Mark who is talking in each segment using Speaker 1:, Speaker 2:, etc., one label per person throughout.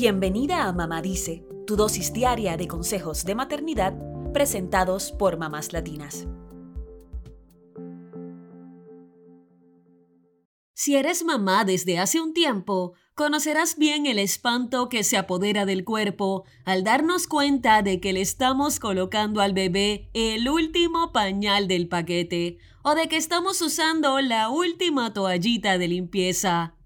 Speaker 1: Bienvenida a Mamá Dice, tu dosis diaria de consejos de maternidad presentados por mamás latinas. Si eres mamá desde hace un tiempo, conocerás bien el espanto que se apodera del cuerpo al darnos cuenta de que le estamos colocando al bebé el último pañal del paquete o de que estamos usando la última toallita de limpieza.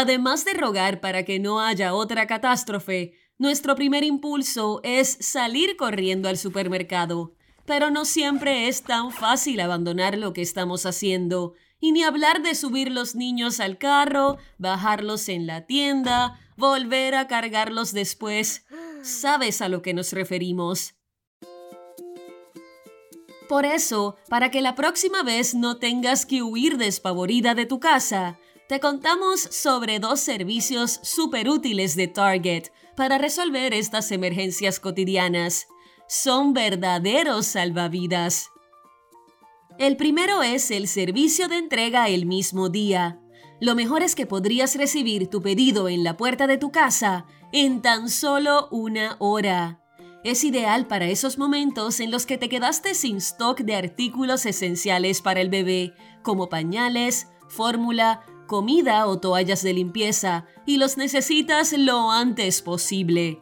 Speaker 1: Además de rogar para que no haya otra catástrofe, nuestro primer impulso es salir corriendo al supermercado. Pero no siempre es tan fácil abandonar lo que estamos haciendo y ni hablar de subir los niños al carro, bajarlos en la tienda, volver a cargarlos después. Sabes a lo que nos referimos. Por eso, para que la próxima vez no tengas que huir despavorida de tu casa, te contamos sobre dos servicios súper útiles de Target para resolver estas emergencias cotidianas. Son verdaderos salvavidas. El primero es el servicio de entrega el mismo día. Lo mejor es que podrías recibir tu pedido en la puerta de tu casa en tan solo una hora. Es ideal para esos momentos en los que te quedaste sin stock de artículos esenciales para el bebé, como pañales, fórmula, comida o toallas de limpieza, y los necesitas lo antes posible.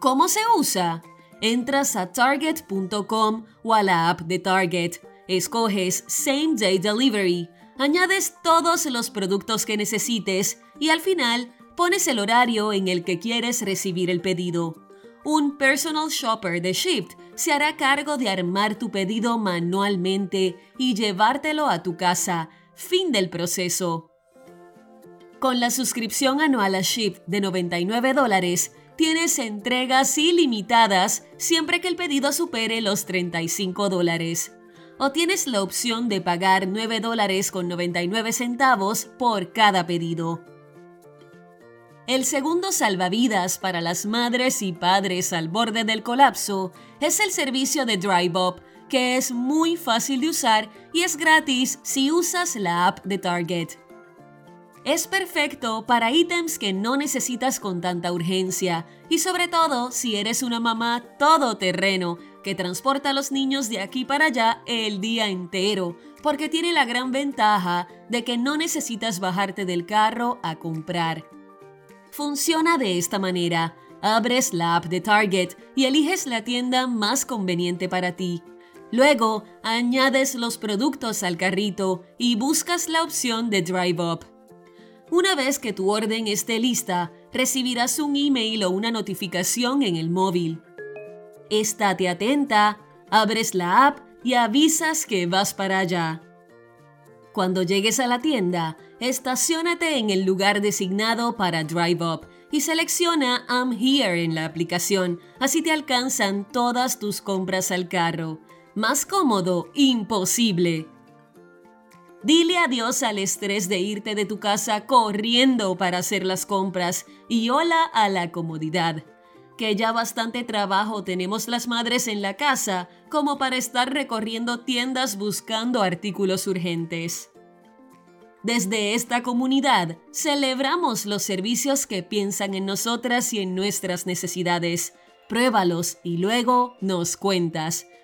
Speaker 1: ¿Cómo se usa? Entras a target.com o a la app de Target Escoges Same Day Delivery, añades todos los productos que necesites y al final pones el horario en el que quieres recibir el pedido. Un personal shopper de Shipt se hará cargo de armar tu pedido manualmente y llevártelo a tu casa. Fin del proceso. Con la suscripción anual a Shipt de 99 dólares, tienes entregas ilimitadas siempre que el pedido supere los 35 dólares o tienes la opción de pagar 9 dólares con 99 centavos por cada pedido. El segundo salvavidas para las madres y padres al borde del colapso es el servicio de DriveUp, que es muy fácil de usar y es gratis si usas la app de Target. Es perfecto para ítems que no necesitas con tanta urgencia y sobre todo si eres una mamá todoterreno que transporta a los niños de aquí para allá el día entero, porque tiene la gran ventaja de que no necesitas bajarte del carro a comprar. Funciona de esta manera. Abres la app de Target y eliges la tienda más conveniente para ti. Luego, añades los productos al carrito y buscas la opción de Drive Up. Una vez que tu orden esté lista, recibirás un email o una notificación en el móvil. Estate atenta, abres la app y avisas que vas para allá. Cuando llegues a la tienda, estacionate en el lugar designado para Drive Up y selecciona I'm Here en la aplicación, así te alcanzan todas tus compras al carro. Más cómodo, imposible. Dile adiós al estrés de irte de tu casa corriendo para hacer las compras y hola a la comodidad que ya bastante trabajo tenemos las madres en la casa como para estar recorriendo tiendas buscando artículos urgentes. Desde esta comunidad celebramos los servicios que piensan en nosotras y en nuestras necesidades. Pruébalos y luego nos cuentas.